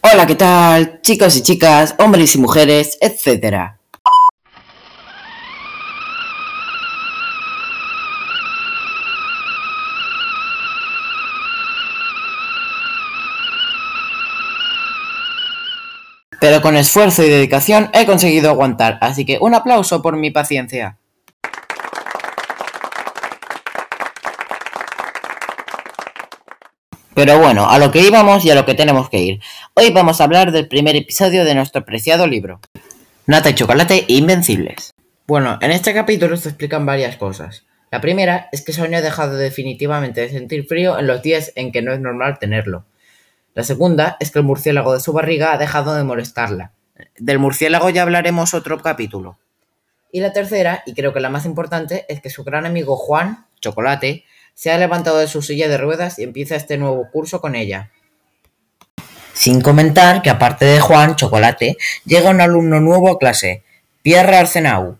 Hola, ¿qué tal? Chicos y chicas, hombres y mujeres, etcétera. Pero con esfuerzo y dedicación he conseguido aguantar, así que un aplauso por mi paciencia. Pero bueno, a lo que íbamos y a lo que tenemos que ir. Hoy vamos a hablar del primer episodio de nuestro preciado libro. Nata y chocolate invencibles. Bueno, en este capítulo se explican varias cosas. La primera es que Sonia ha dejado definitivamente de sentir frío en los días en que no es normal tenerlo. La segunda es que el murciélago de su barriga ha dejado de molestarla. Del murciélago ya hablaremos otro capítulo. Y la tercera, y creo que la más importante, es que su gran amigo Juan, Chocolate, se ha levantado de su silla de ruedas y empieza este nuevo curso con ella. Sin comentar que aparte de Juan, Chocolate, llega un alumno nuevo a clase, Pierre Arsenau.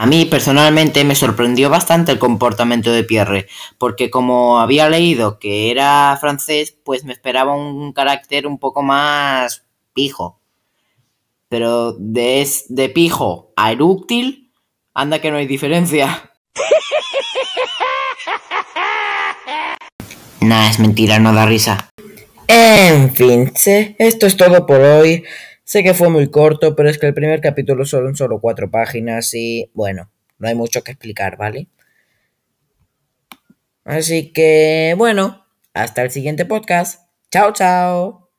A mí personalmente me sorprendió bastante el comportamiento de Pierre, porque como había leído que era francés, pues me esperaba un carácter un poco más pijo. Pero de, de pijo a erúctil, anda que no hay diferencia. Nah, es mentira, no da risa. En fin, esto es todo por hoy. Sé que fue muy corto, pero es que el primer capítulo son solo cuatro páginas y, bueno, no hay mucho que explicar, ¿vale? Así que, bueno, hasta el siguiente podcast. Chao, chao.